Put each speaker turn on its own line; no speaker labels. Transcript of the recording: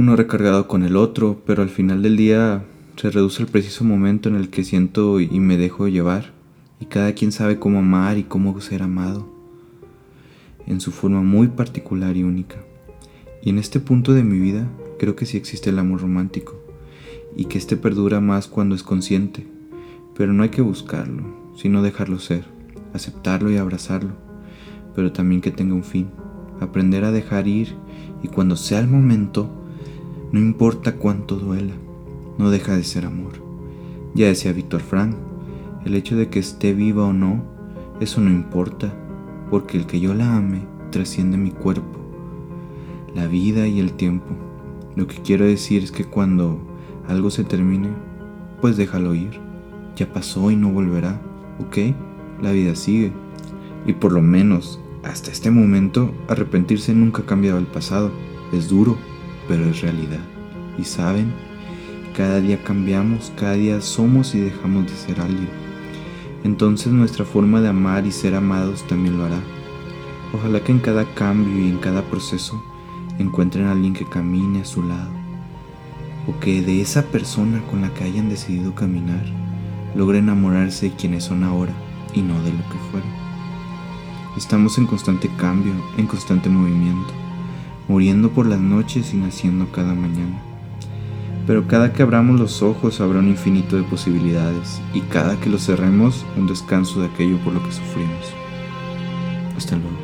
uno recargado con el otro, pero al final del día se reduce el preciso momento en el que siento y me dejo llevar, y cada quien sabe cómo amar y cómo ser amado, en su forma muy particular y única. Y en este punto de mi vida creo que sí existe el amor romántico, y que este perdura más cuando es consciente, pero no hay que buscarlo, sino dejarlo ser, aceptarlo y abrazarlo, pero también que tenga un fin, aprender a dejar ir y cuando sea el momento, no importa cuánto duela, no deja de ser amor. Ya decía Víctor Frank, el hecho de que esté viva o no, eso no importa, porque el que yo la ame trasciende mi cuerpo, la vida y el tiempo. Lo que quiero decir es que cuando algo se termine, pues déjalo ir. Ya pasó y no volverá, ¿ok? La vida sigue. Y por lo menos, hasta este momento, arrepentirse nunca ha cambiado el pasado. Es duro, pero es realidad. Y saben, cada día cambiamos, cada día somos y dejamos de ser alguien. Entonces nuestra forma de amar y ser amados también lo hará. Ojalá que en cada cambio y en cada proceso encuentren a alguien que camine a su lado. O que de esa persona con la que hayan decidido caminar logre enamorarse de quienes son ahora y no de lo que fueron. Estamos en constante cambio, en constante movimiento, muriendo por las noches y naciendo cada mañana. Pero cada que abramos los ojos habrá un infinito de posibilidades y cada que los cerremos un descanso de aquello por lo que sufrimos. Hasta luego.